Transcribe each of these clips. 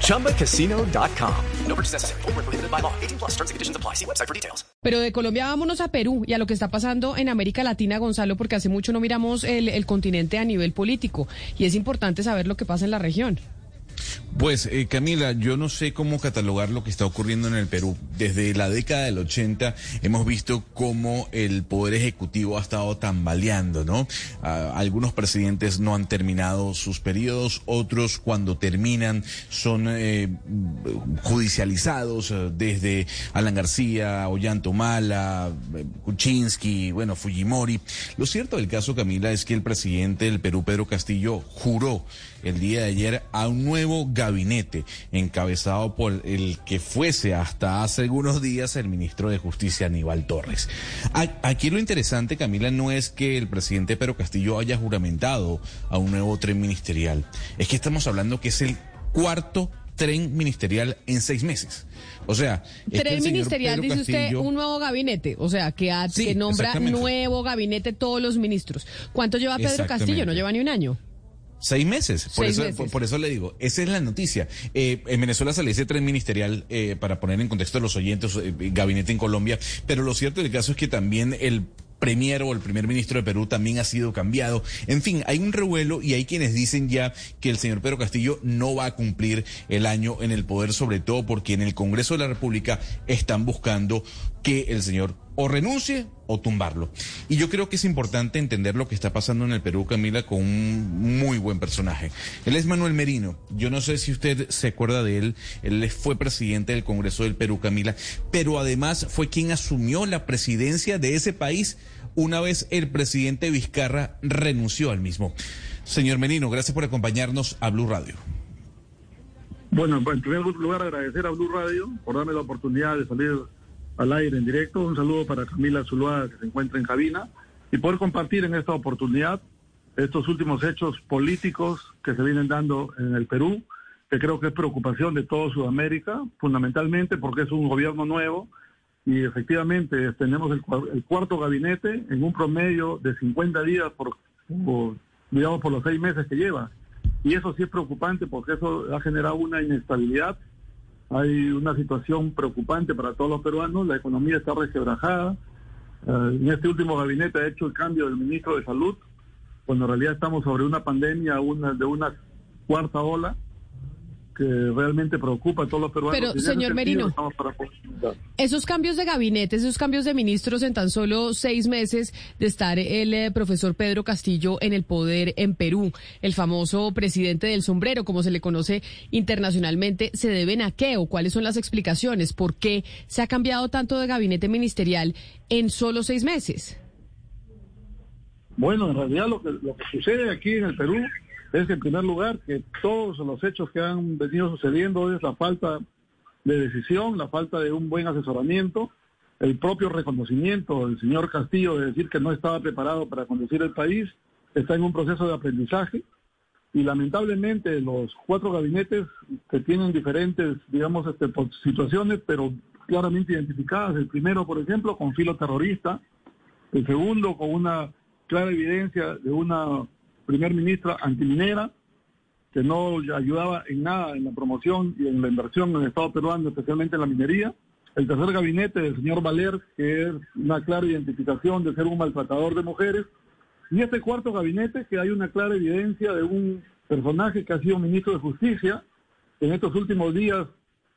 ChumbaCasino.com. No purchase necessary. Full prohibited by law. 18 plus terms and conditions apply. See website for details. Pero de Colombia vámonos a Perú y a lo que está pasando en América Latina, Gonzalo, porque hace mucho no miramos el, el continente a nivel político y es importante saber lo que pasa en la región. Pues eh, Camila, yo no sé cómo catalogar lo que está ocurriendo en el Perú. Desde la década del 80 hemos visto cómo el Poder Ejecutivo ha estado tambaleando, ¿no? Ah, algunos presidentes no han terminado sus periodos, otros cuando terminan son eh, judicializados, eh, desde Alan García, Ollanta Humala, Kuczynski, bueno, Fujimori. Lo cierto del caso, Camila, es que el presidente del Perú, Pedro Castillo, juró el día de ayer a un nuevo gabinete encabezado por el que fuese hasta hace algunos días el ministro de Justicia Aníbal Torres. Aquí lo interesante, Camila, no es que el presidente Pedro Castillo haya juramentado a un nuevo tren ministerial, es que estamos hablando que es el cuarto tren ministerial en seis meses. O sea, tren ministerial, dice usted, un nuevo gabinete, o sea, que, que nombra nuevo gabinete todos los ministros. ¿Cuánto lleva Pedro Castillo? No lleva ni un año. Seis meses. Por, eso, Por, eso le digo, esa es la noticia. Eh, en Venezuela se le dice tren ministerial eh, para poner en contexto a los oyentes, eh, gabinete en Colombia, pero lo cierto del caso es que también el premier o el primer ministro de Perú también ha sido cambiado. En fin, hay un revuelo y hay quienes dicen ya que el señor Pedro Castillo no va a cumplir el año en el poder, sobre todo porque en el Congreso de la República están buscando que el señor o renuncie o tumbarlo. Y yo creo que es importante entender lo que está pasando en el Perú, Camila, con un muy buen personaje. Él es Manuel Merino. Yo no sé si usted se acuerda de él. Él fue presidente del Congreso del Perú, Camila, pero además fue quien asumió la presidencia de ese país una vez el presidente Vizcarra renunció al mismo. Señor Merino, gracias por acompañarnos a Blue Radio. Bueno, en primer lugar agradecer a Blue Radio por darme la oportunidad de salir al aire en directo. Un saludo para Camila Zuluaga que se encuentra en cabina y poder compartir en esta oportunidad estos últimos hechos políticos que se vienen dando en el Perú, que creo que es preocupación de toda Sudamérica, fundamentalmente porque es un gobierno nuevo y efectivamente tenemos el, cuarto gabinete en un promedio de 50 días por, digamos, por los seis meses que lleva. Y eso sí es preocupante porque eso ha generado una inestabilidad hay una situación preocupante para todos los peruanos, la economía está resquebrajada. Eh, en este último gabinete ha hecho el cambio del ministro de Salud, cuando en realidad estamos sobre una pandemia de una cuarta ola que realmente preocupa a todos los peruanos. Pero, señor Merino, esos cambios de gabinete, esos cambios de ministros en tan solo seis meses de estar el eh, profesor Pedro Castillo en el poder en Perú, el famoso presidente del sombrero, como se le conoce internacionalmente, ¿se deben a qué o cuáles son las explicaciones? ¿Por qué se ha cambiado tanto de gabinete ministerial en solo seis meses? Bueno, en realidad lo que, lo que sucede aquí en el Perú es en primer lugar que todos los hechos que han venido sucediendo es la falta de decisión, la falta de un buen asesoramiento, el propio reconocimiento del señor Castillo de decir que no estaba preparado para conducir el país, está en un proceso de aprendizaje y lamentablemente los cuatro gabinetes que tienen diferentes, digamos, este, situaciones, pero claramente identificadas, el primero, por ejemplo, con filo terrorista, el segundo con una clara evidencia de una primer ministra antiminera, que no ayudaba en nada en la promoción y en la inversión en el Estado peruano, especialmente en la minería. El tercer gabinete del señor Valer, que es una clara identificación de ser un maltratador de mujeres. Y este cuarto gabinete, que hay una clara evidencia de un personaje que ha sido ministro de Justicia, en estos últimos días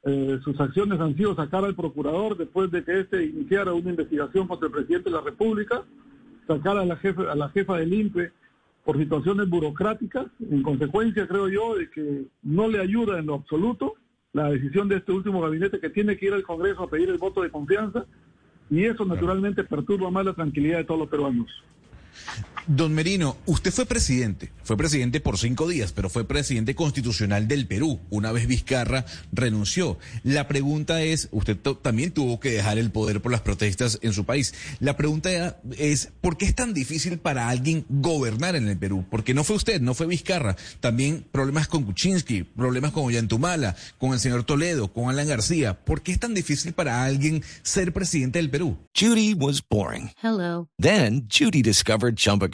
eh, sus acciones han sido sacar al procurador después de que éste iniciara una investigación contra el presidente de la República, sacar a la, jefe, a la jefa del INPE por situaciones burocráticas, en consecuencia creo yo de que no le ayuda en lo absoluto la decisión de este último gabinete que tiene que ir al Congreso a pedir el voto de confianza y eso naturalmente perturba más la tranquilidad de todos los peruanos. Don Merino, usted fue presidente, fue presidente por cinco días, pero fue presidente constitucional del Perú. Una vez Vizcarra renunció. La pregunta es, usted también tuvo que dejar el poder por las protestas en su país. La pregunta es, ¿por qué es tan difícil para alguien gobernar en el Perú? Porque no fue usted, no fue Vizcarra. También problemas con Kuczynski, problemas con Ollantumala, con el señor Toledo, con Alan García. ¿Por qué es tan difícil para alguien ser presidente del Perú? Judy was boring. Hello. Then Judy discovered Chumba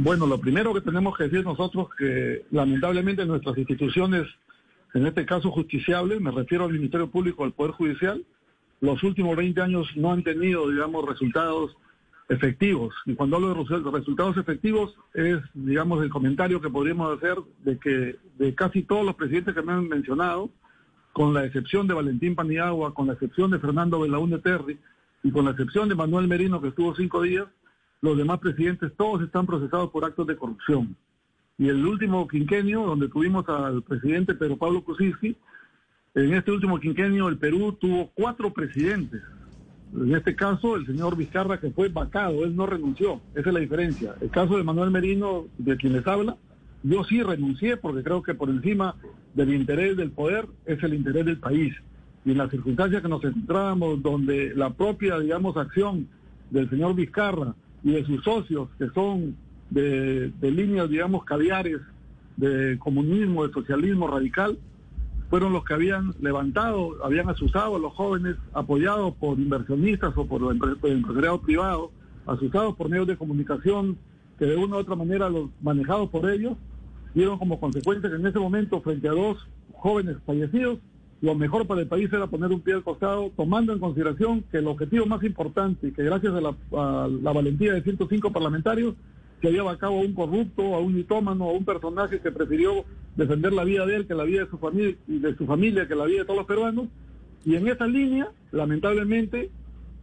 Bueno, lo primero que tenemos que decir nosotros que lamentablemente nuestras instituciones, en este caso justiciables, me refiero al Ministerio Público, al Poder Judicial, los últimos 20 años no han tenido, digamos, resultados efectivos. Y cuando hablo de resultados efectivos es, digamos, el comentario que podríamos hacer de que de casi todos los presidentes que me han mencionado, con la excepción de Valentín Paniagua, con la excepción de Fernando Belaúnde Terry y con la excepción de Manuel Merino, que estuvo cinco días, los demás presidentes todos están procesados por actos de corrupción. Y el último quinquenio, donde tuvimos al presidente Pedro Pablo Kuczynski, en este último quinquenio el Perú tuvo cuatro presidentes. En este caso, el señor Vizcarra, que fue vacado, él no renunció. Esa es la diferencia. El caso de Manuel Merino, de quien les habla, yo sí renuncié porque creo que por encima del interés del poder es el interés del país. Y en las circunstancias que nos encontramos, donde la propia, digamos, acción del señor Vizcarra y de sus socios, que son de, líneas, digamos, caviares de comunismo, de socialismo radical, fueron los que habían levantado, habían asusado a los jóvenes, apoyados por inversionistas o por el empresariado privado, asusados por medios de comunicación que de una u otra manera los manejados por ellos, dieron como consecuencia que en ese momento, frente a dos jóvenes fallecidos, lo mejor para el país era poner un pie al costado, tomando en consideración que el objetivo más importante, que gracias a la, valentía de 105 parlamentarios, que había a cabo a un corrupto, a un mitómano, a un personaje que prefirió defender la vida de él que la vida de su familia de su familia que la vida de todos los peruanos. Y en esa línea, lamentablemente,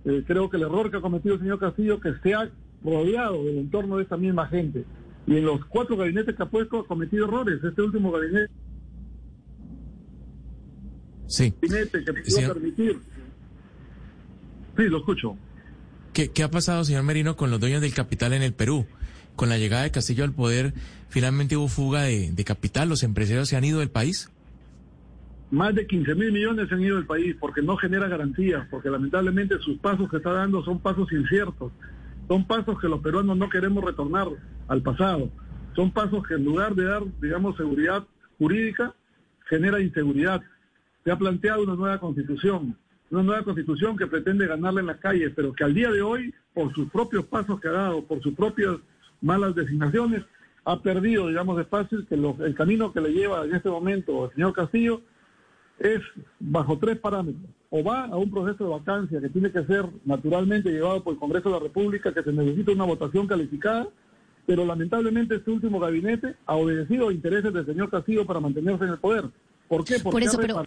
eh, creo que el error que ha cometido el señor Castillo que se ha rodeado del entorno de esta misma gente. Y en los cuatro gabinetes que ha puesto ha cometido errores. Este último gabinete Sí. que permitir. Sí, lo escucho. ¿Qué, ¿Qué ha pasado, señor Merino, con los dueños del capital en el Perú? Con la llegada de Castillo al poder, ¿finalmente hubo fuga de, capital? ¿Los empresarios se han ido del país? Más de 15 mil millones se han ido del país porque no genera garantías, porque lamentablemente sus pasos que está dando son pasos inciertos, son pasos que los peruanos no queremos retornar al pasado, son pasos que en lugar de dar, digamos, seguridad jurídica, genera inseguridad se ha planteado una nueva constitución, una nueva constitución que pretende ganarle en las calles, pero que al día de hoy, por sus propios pasos que ha dado, por sus propias malas designaciones, ha perdido, digamos, espacio, que el camino que le lleva en este momento el señor Castillo es bajo tres parámetros. O va a un proceso de vacancia que tiene que ser naturalmente llevado por el Congreso de la República, que se necesita una votación calificada, pero lamentablemente este último gabinete ha obedecido a intereses del señor Castillo para mantenerse en el poder. ¿Por qué? Porque por eso, pero...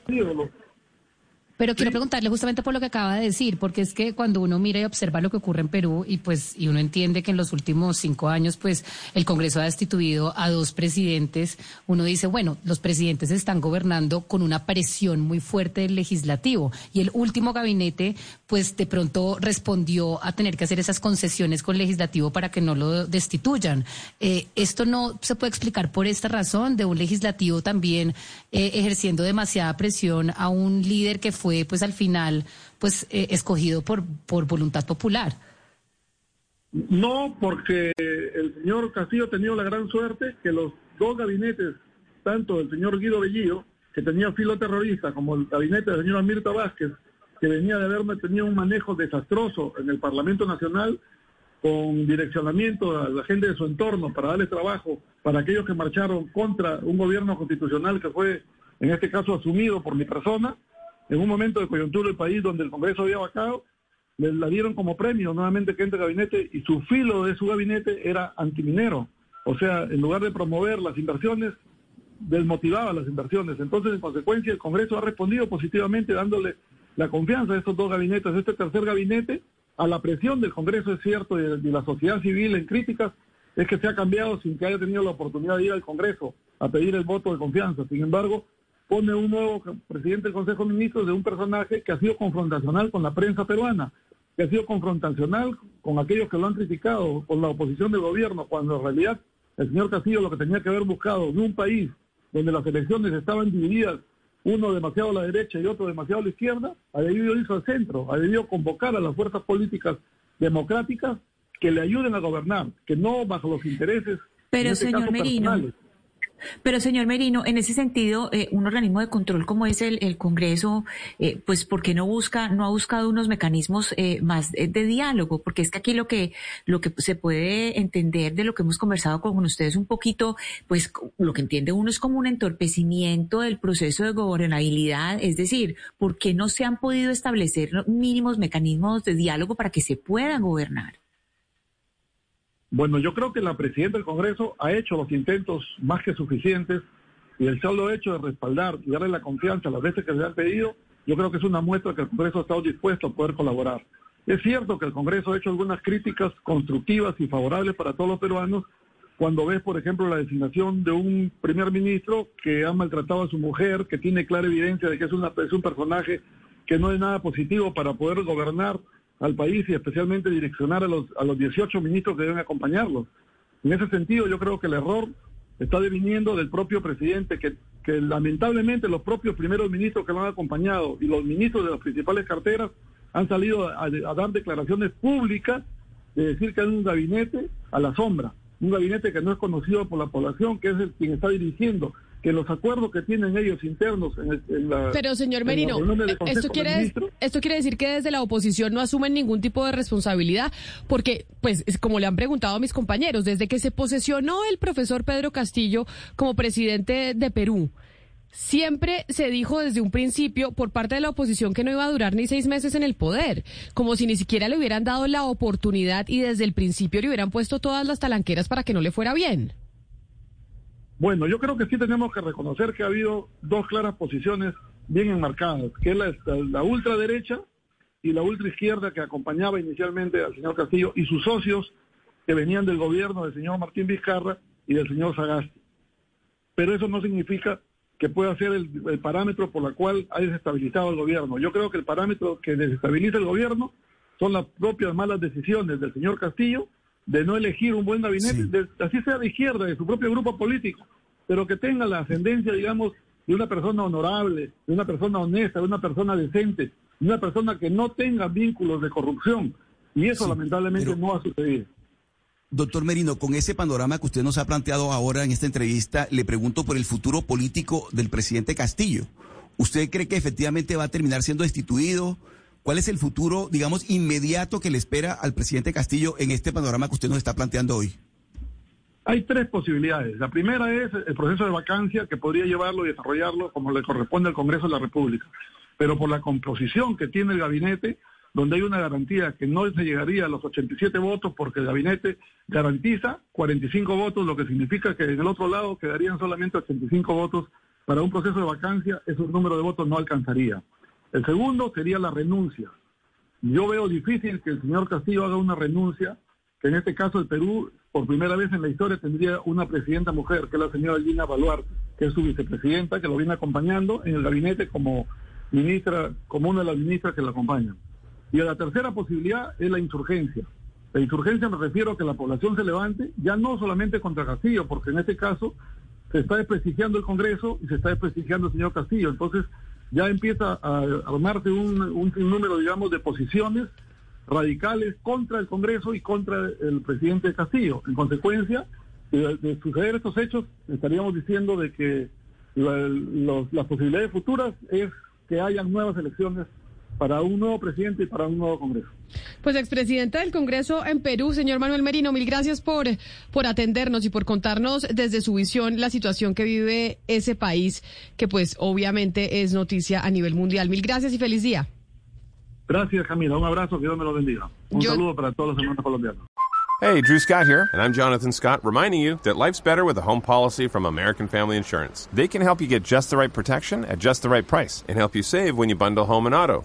Pero quiero preguntarle justamente por lo que acaba de decir, porque es que cuando uno mira y observa lo que ocurre en Perú y pues y uno entiende que en los últimos cinco años pues el Congreso ha destituido a dos presidentes, uno dice bueno los presidentes están gobernando con una presión muy fuerte del legislativo y el último gabinete pues de pronto respondió a tener que hacer esas concesiones con el legislativo para que no lo destituyan. Eh, esto no se puede explicar por esta razón de un legislativo también eh, ejerciendo demasiada presión a un líder que fue fue pues al final pues eh, escogido por, por voluntad popular. No, porque el señor Castillo ha tenido la gran suerte que los dos gabinetes, tanto el señor Guido Bellillo, que tenía filo terrorista, como el gabinete del señor Mirta Vázquez, que venía de haberme tenido un manejo desastroso en el Parlamento Nacional, con direccionamiento a la gente de su entorno para darle trabajo para aquellos que marcharon contra un gobierno constitucional que fue, en este caso, asumido por mi persona, en un momento de coyuntura del país donde el Congreso había vacado, le la dieron como premio nuevamente que entre gabinete y su filo de su gabinete era antiminero, O sea, en lugar de promover las inversiones, desmotivaba las inversiones. Entonces, en consecuencia, el Congreso ha respondido positivamente dándole la confianza a estos dos gabinetes, este tercer gabinete, a la presión del Congreso, es cierto, y de, la sociedad civil en críticas, es que se ha cambiado sin que haya tenido la oportunidad de ir al Congreso a pedir el voto de confianza. Sin embargo, pone un nuevo presidente del Consejo de Ministros de un personaje que ha sido confrontacional con la prensa peruana, que ha sido confrontacional con aquellos que lo han criticado, con la oposición del gobierno, cuando en realidad el señor Castillo lo que tenía que haber buscado en un país donde las elecciones estaban divididas, uno demasiado a la derecha y otro demasiado a la izquierda, ha debido irse al centro, ha debido convocar a las fuerzas políticas democráticas que le ayuden a gobernar, que no bajo los intereses pero, este señor Merino, pero, señor Merino, en ese sentido, eh, un organismo de control como es el, Congreso, eh, pues, ¿por qué no busca, no ha buscado unos mecanismos eh, más de, diálogo? Porque es que aquí lo que, lo que se puede entender de lo que hemos conversado con ustedes un poquito, pues, lo que entiende uno es como un entorpecimiento del proceso de gobernabilidad. Es decir, ¿por qué no se han podido establecer mínimos mecanismos de diálogo para que se pueda gobernar? Bueno, yo creo que la presidenta del Congreso ha hecho los intentos más que suficientes y el solo hecho de respaldar y darle la confianza a las veces que se han pedido, yo creo que es una muestra que el Congreso ha estado dispuesto a poder colaborar. Es cierto que el Congreso ha hecho algunas críticas constructivas y favorables para todos los peruanos cuando ves, por ejemplo, la designación de un primer ministro que ha maltratado a su mujer, que tiene clara evidencia de que es, una, es un personaje que no es nada positivo para poder gobernar al país y especialmente direccionar a los, a los 18 ministros que deben acompañarlos. En ese sentido, yo creo que el error está deviniendo del propio presidente, que, que lamentablemente los propios primeros ministros que lo han acompañado y los ministros de las principales carteras han salido a, a dar declaraciones públicas de decir que hay un gabinete a la sombra, un gabinete que no es conocido por la población, que es el quien está dirigiendo que los acuerdos que tienen ellos internos en, la... Pero señor Merino, esto quiere, esto quiere decir que desde la oposición no asumen ningún tipo de responsabilidad, porque, pues, como le han preguntado a mis compañeros, desde que se posesionó el profesor Pedro Castillo como presidente de Perú, Siempre se dijo desde un principio por parte de la oposición que no iba a durar ni seis meses en el poder, como si ni siquiera le hubieran dado la oportunidad y desde el principio le hubieran puesto todas las talanqueras para que no le fuera bien. Bueno, yo creo que sí tenemos que reconocer que ha habido dos claras posiciones bien enmarcadas, que es la, ultraderecha y la ultraizquierda que acompañaba inicialmente al señor Castillo y sus socios que venían del gobierno del señor Martín Vizcarra y del señor Sagasti. Pero eso no significa que pueda ser el, el parámetro por el cual ha desestabilizado el gobierno. Yo creo que el parámetro que desestabiliza el gobierno son las propias malas decisiones del señor Castillo de no elegir un buen gabinete, así sea de izquierda, de su propio grupo político, pero que tenga la ascendencia, digamos, de una persona honorable, de una persona honesta, de una persona decente, de una persona que no tenga vínculos de corrupción. Y eso lamentablemente no ha sucedido. Doctor Merino, con ese panorama que usted nos ha planteado ahora en esta entrevista, le pregunto por el futuro político del presidente Castillo. ¿Usted cree que efectivamente va a terminar siendo destituido? ¿Cuál es el futuro, digamos, inmediato que le espera al presidente Castillo en este panorama que usted nos está planteando hoy? Hay tres posibilidades. La primera es el proceso de vacancia que podría llevarlo y desarrollarlo como le corresponde al Congreso de la República. Pero por la composición que tiene el gabinete, donde hay una garantía que no se llegaría a los 87 votos porque el gabinete garantiza 45 votos, lo que significa que en el otro lado quedarían solamente 85 votos. Para un proceso de vacancia, ese número de votos no alcanzaría. El segundo sería la renuncia. Yo veo difícil que el señor Castillo haga una renuncia, que en este caso el Perú, por primera vez en la historia, tendría una presidenta mujer, que es la señora Gina Baluarte, que es su vicepresidenta, que lo viene acompañando en el gabinete como ministra, como una de las ministras que la acompañan. Y la tercera posibilidad es la insurgencia. La insurgencia me refiero a que la población se levante, ya no solamente contra Castillo, porque en este caso se está desprestigiando el Congreso y se está desprestigiando el señor Castillo. Entonces, ya empieza a armarse un, número, digamos, de posiciones radicales contra el Congreso y contra el presidente Castillo. En consecuencia, de, suceder estos hechos, estaríamos diciendo de que las posibilidades futuras es que hayan nuevas elecciones para un nuevo presidente y para un nuevo Congreso. Pues expresidente del Congreso en Perú, señor Manuel Merino, mil gracias por, por atendernos y por contarnos desde su visión la situación que vive ese país, que pues obviamente es noticia a nivel mundial. Mil gracias y feliz día. Gracias, Camila. Un abrazo, que Dios me lo bendiga. Un saludo para todos los hermanos colombianos. Hey, Drew Scott here, and I'm Jonathan Scott, reminding you that life's better with a home policy from American Family Insurance. They can help you get just the right protection at just the right price and help you save when you bundle home and auto.